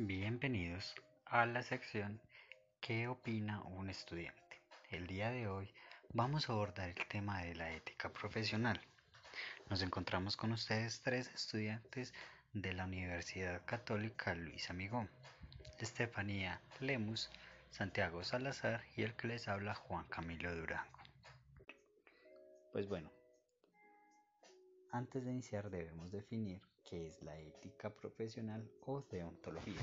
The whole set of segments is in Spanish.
Bienvenidos a la sección ¿Qué opina un estudiante? El día de hoy vamos a abordar el tema de la ética profesional. Nos encontramos con ustedes tres estudiantes de la Universidad Católica Luis Amigón, Estefanía Lemus, Santiago Salazar y el que les habla Juan Camilo Durango. Pues bueno, antes de iniciar debemos definir qué es la ética profesional o deontología.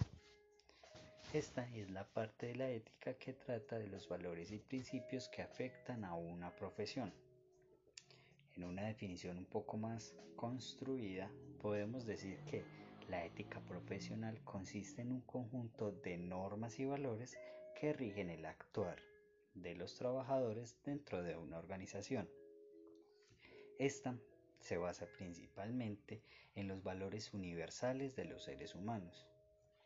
Esta es la parte de la ética que trata de los valores y principios que afectan a una profesión. En una definición un poco más construida, podemos decir que la ética profesional consiste en un conjunto de normas y valores que rigen el actuar de los trabajadores dentro de una organización. Esta se basa principalmente en los valores universales de los seres humanos,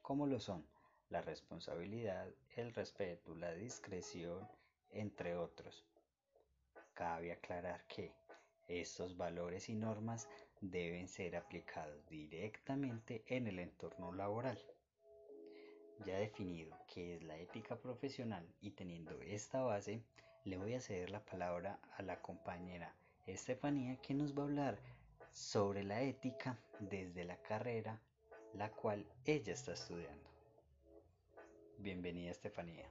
como lo son la responsabilidad, el respeto, la discreción, entre otros. Cabe aclarar que estos valores y normas deben ser aplicados directamente en el entorno laboral. Ya definido qué es la ética profesional y teniendo esta base, le voy a ceder la palabra a la compañera Estefanía que nos va a hablar sobre la ética desde la carrera la cual ella está estudiando. Bienvenida Estefanía.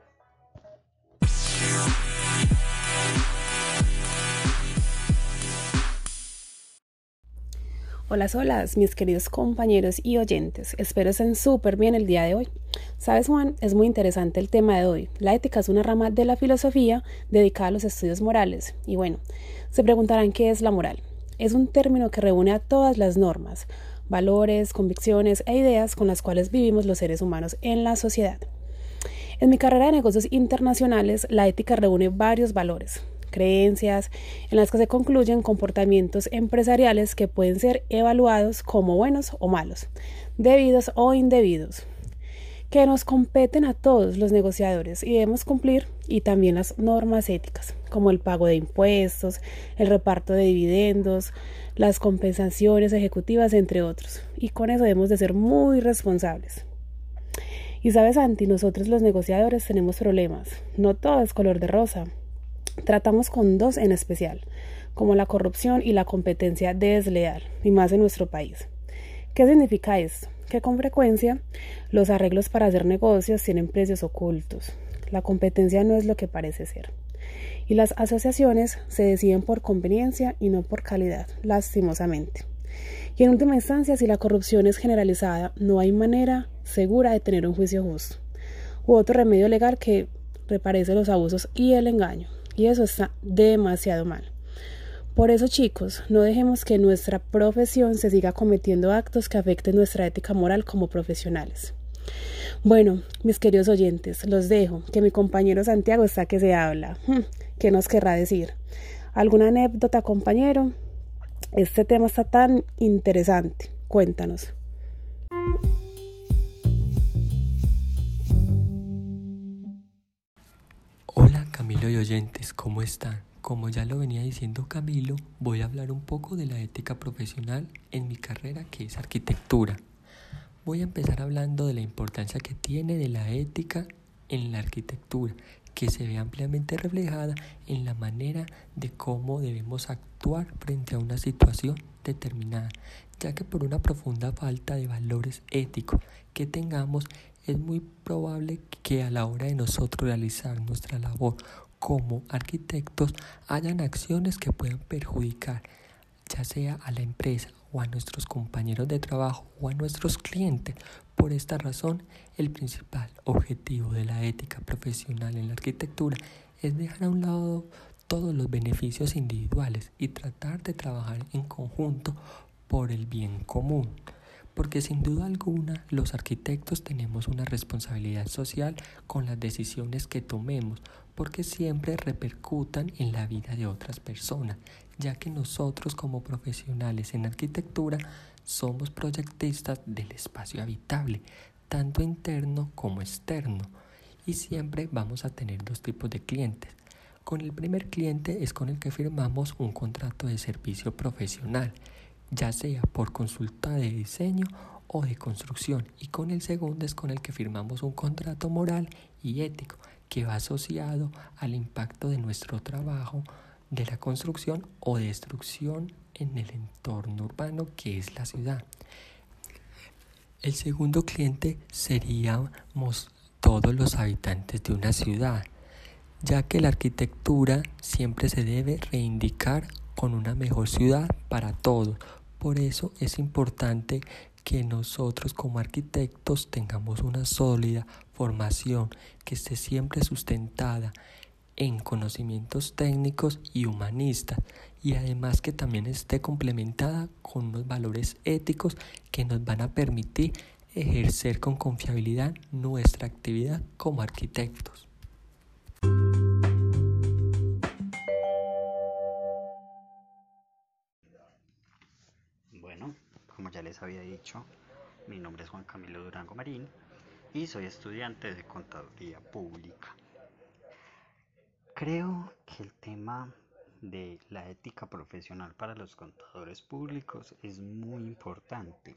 Hola, hola, mis queridos compañeros y oyentes. Espero estén súper bien el día de hoy. Sabes, Juan, es muy interesante el tema de hoy. La ética es una rama de la filosofía dedicada a los estudios morales. Y bueno, se preguntarán qué es la moral. Es un término que reúne a todas las normas, valores, convicciones e ideas con las cuales vivimos los seres humanos en la sociedad. En mi carrera de negocios internacionales, la ética reúne varios valores, creencias, en las que se concluyen comportamientos empresariales que pueden ser evaluados como buenos o malos, debidos o indebidos, que nos competen a todos los negociadores y debemos cumplir y también las normas éticas, como el pago de impuestos, el reparto de dividendos, las compensaciones ejecutivas, entre otros. Y con eso debemos de ser muy responsables. Y sabes, Santi, nosotros los negociadores tenemos problemas. No todo es color de rosa. Tratamos con dos en especial, como la corrupción y la competencia desleal, y más en nuestro país. ¿Qué significa esto? Que con frecuencia los arreglos para hacer negocios tienen precios ocultos. La competencia no es lo que parece ser. Y las asociaciones se deciden por conveniencia y no por calidad, lastimosamente. Y en última instancia, si la corrupción es generalizada, no hay manera segura de tener un juicio justo u otro remedio legal que reparece los abusos y el engaño y eso está demasiado mal. Por eso chicos, no dejemos que nuestra profesión se siga cometiendo actos que afecten nuestra ética moral como profesionales. Bueno, mis queridos oyentes, los dejo, que mi compañero Santiago está que se habla. Hmm, ¿Qué nos querrá decir? ¿Alguna anécdota, compañero? Este tema está tan interesante. Cuéntanos. Camilo y oyentes, ¿cómo están? Como ya lo venía diciendo Camilo, voy a hablar un poco de la ética profesional en mi carrera que es arquitectura. Voy a empezar hablando de la importancia que tiene de la ética en la arquitectura, que se ve ampliamente reflejada en la manera de cómo debemos actuar frente a una situación determinada, ya que por una profunda falta de valores éticos que tengamos es muy probable que a la hora de nosotros realizar nuestra labor como arquitectos hayan acciones que puedan perjudicar ya sea a la empresa o a nuestros compañeros de trabajo o a nuestros clientes. Por esta razón, el principal objetivo de la ética profesional en la arquitectura es dejar a un lado todos los beneficios individuales y tratar de trabajar en conjunto por el bien común porque sin duda alguna los arquitectos tenemos una responsabilidad social con las decisiones que tomemos, porque siempre repercutan en la vida de otras personas, ya que nosotros como profesionales en arquitectura somos proyectistas del espacio habitable, tanto interno como externo, y siempre vamos a tener dos tipos de clientes. Con el primer cliente es con el que firmamos un contrato de servicio profesional, ya sea por consulta de diseño o de construcción y con el segundo es con el que firmamos un contrato moral y ético que va asociado al impacto de nuestro trabajo de la construcción o destrucción en el entorno urbano que es la ciudad. El segundo cliente seríamos todos los habitantes de una ciudad, ya que la arquitectura siempre se debe reivindicar con una mejor ciudad para todos. Por eso es importante que nosotros como arquitectos tengamos una sólida formación que esté siempre sustentada en conocimientos técnicos y humanistas y además que también esté complementada con unos valores éticos que nos van a permitir ejercer con confiabilidad nuestra actividad como arquitectos. Como ya les había dicho, mi nombre es Juan Camilo Durango Marín y soy estudiante de Contaduría Pública. Creo que el tema de la ética profesional para los contadores públicos es muy importante,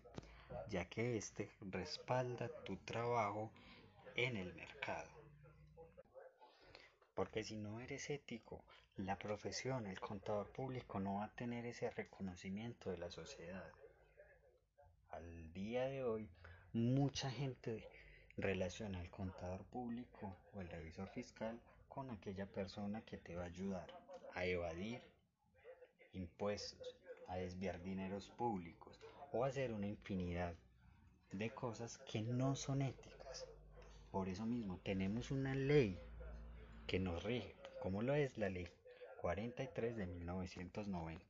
ya que este respalda tu trabajo en el mercado. Porque si no eres ético, la profesión, el contador público no va a tener ese reconocimiento de la sociedad. Al día de hoy, mucha gente relaciona al contador público o el revisor fiscal con aquella persona que te va a ayudar a evadir impuestos, a desviar dineros públicos o a hacer una infinidad de cosas que no son éticas. Por eso mismo tenemos una ley que nos rige, como lo es la ley 43 de 1990.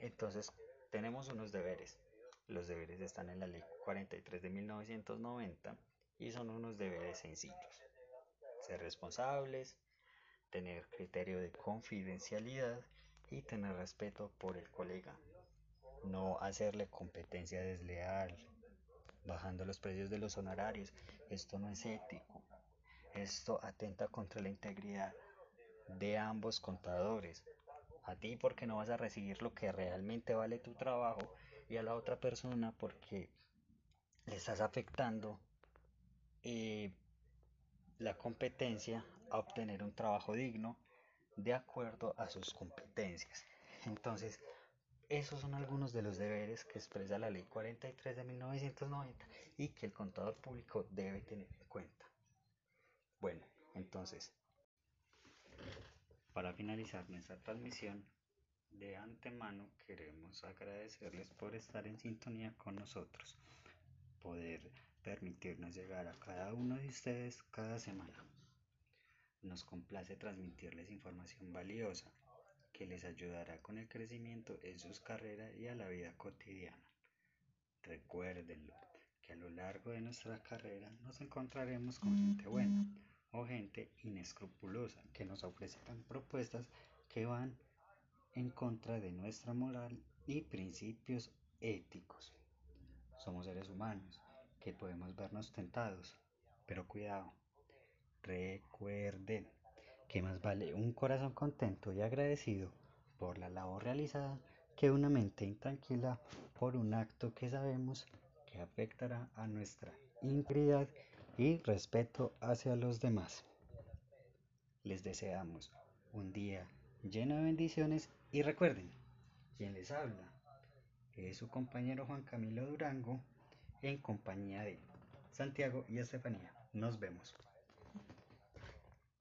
Entonces tenemos unos deberes. Los deberes están en la ley 43 de 1990 y son unos deberes sencillos. Ser responsables, tener criterio de confidencialidad y tener respeto por el colega. No hacerle competencia desleal, bajando los precios de los honorarios. Esto no es ético. Esto atenta contra la integridad de ambos contadores. A ti porque no vas a recibir lo que realmente vale tu trabajo y a la otra persona porque le estás afectando eh, la competencia a obtener un trabajo digno de acuerdo a sus competencias. Entonces, esos son algunos de los deberes que expresa la ley 43 de 1990 y que el contador público debe tener en cuenta. Bueno, entonces, para finalizar nuestra transmisión, de antemano queremos agradecerles por estar en sintonía con nosotros, poder permitirnos llegar a cada uno de ustedes cada semana. Nos complace transmitirles información valiosa que les ayudará con el crecimiento en sus carreras y a la vida cotidiana. Recuérdenlo, que a lo largo de nuestra carrera nos encontraremos con gente buena o gente inescrupulosa que nos ofrecerán propuestas que van en contra de nuestra moral y principios éticos. Somos seres humanos que podemos vernos tentados, pero cuidado, recuerden que más vale un corazón contento y agradecido por la labor realizada que una mente intranquila por un acto que sabemos que afectará a nuestra integridad y respeto hacia los demás. Les deseamos un día lleno de bendiciones y recuerden, quien les habla es su compañero Juan Camilo Durango en compañía de Santiago y Estefanía. Nos vemos.